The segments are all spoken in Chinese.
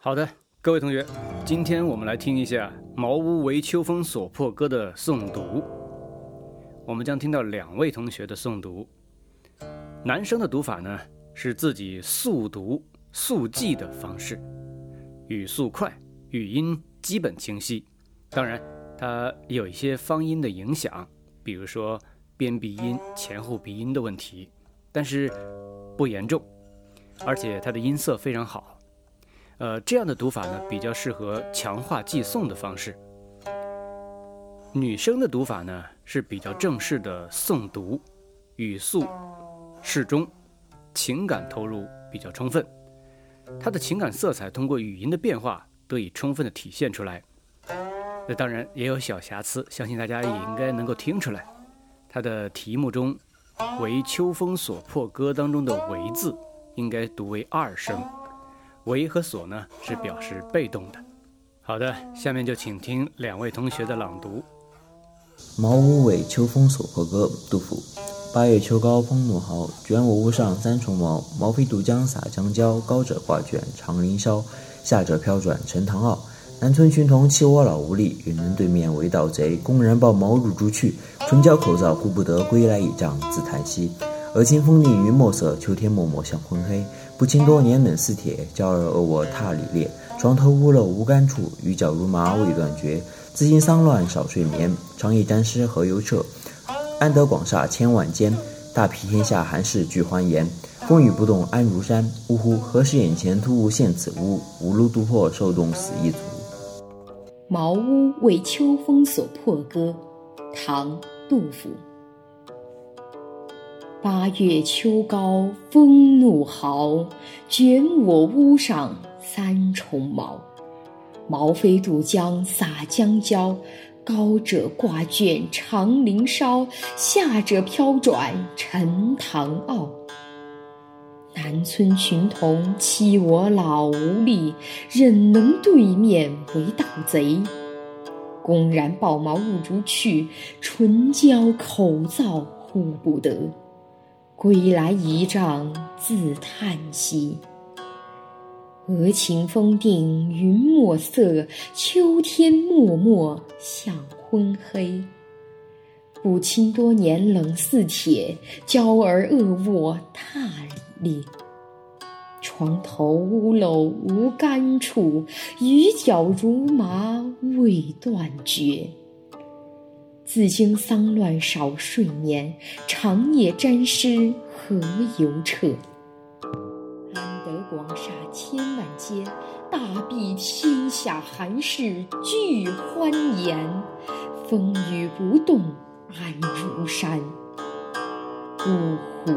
好的，各位同学，今天我们来听一下《茅屋为秋风所破歌》的诵读。我们将听到两位同学的诵读。男生的读法呢是自己速读、速记的方式，语速快，语音基本清晰。当然，它有一些方音的影响，比如说边鼻音、前后鼻音的问题，但是不严重，而且它的音色非常好。呃，这样的读法呢，比较适合强化记诵的方式。女生的读法呢，是比较正式的诵读，语速适中，情感投入比较充分。她的情感色彩通过语音的变化得以充分的体现出来。那当然也有小瑕疵，相信大家也应该能够听出来。它的题目中“为秋风所破歌”当中的“为”字，应该读为二声。为和所呢是表示被动的。好的，下面就请听两位同学的朗读。《茅屋为秋风所破歌》杜甫。八月秋高风怒号，卷我屋上三重茅。茅飞渡江洒江郊，高者挂卷长林梢，下者飘转沉塘坳。南村群童欺我老无力，云门对面为盗贼，公然抱茅入竹去。唇焦口燥顾不得，归来倚杖自叹息。俄顷风定云墨色，秋天漠漠向昏黑。不经多年冷似铁，娇儿恶我踏里裂。床头屋漏无干处，雨脚如麻未断绝。自今丧乱少睡眠，长夜沾湿何由彻？安得广厦千万间，大庇天下寒士俱欢颜。风雨不动安如山。呜呼！何时眼前突兀现此屋？吾庐独破受冻死一族。茅屋为秋风所破歌，唐·杜甫。八月秋高风怒号，卷我屋上三重茅。茅飞渡江洒江郊，高者挂卷长林梢，下者飘转沉塘坳。南村群童欺我老无力，忍能对面为盗贼，公然抱茅入竹去，唇焦口燥呼不得。归来倚杖自叹息。俄顷风定云墨色，秋天漠漠向昏黑。不亲多年冷似铁，娇儿恶卧踏里裂。床头屋漏无干处，雨脚如麻未断绝。自经丧乱少睡眠，长夜沾湿何由彻？安得广厦千万间，大庇天下寒士俱欢颜。风雨不动安如山。呜呼！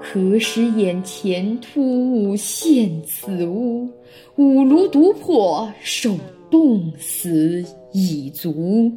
何时眼前突兀现此屋？五炉独破受冻死已足。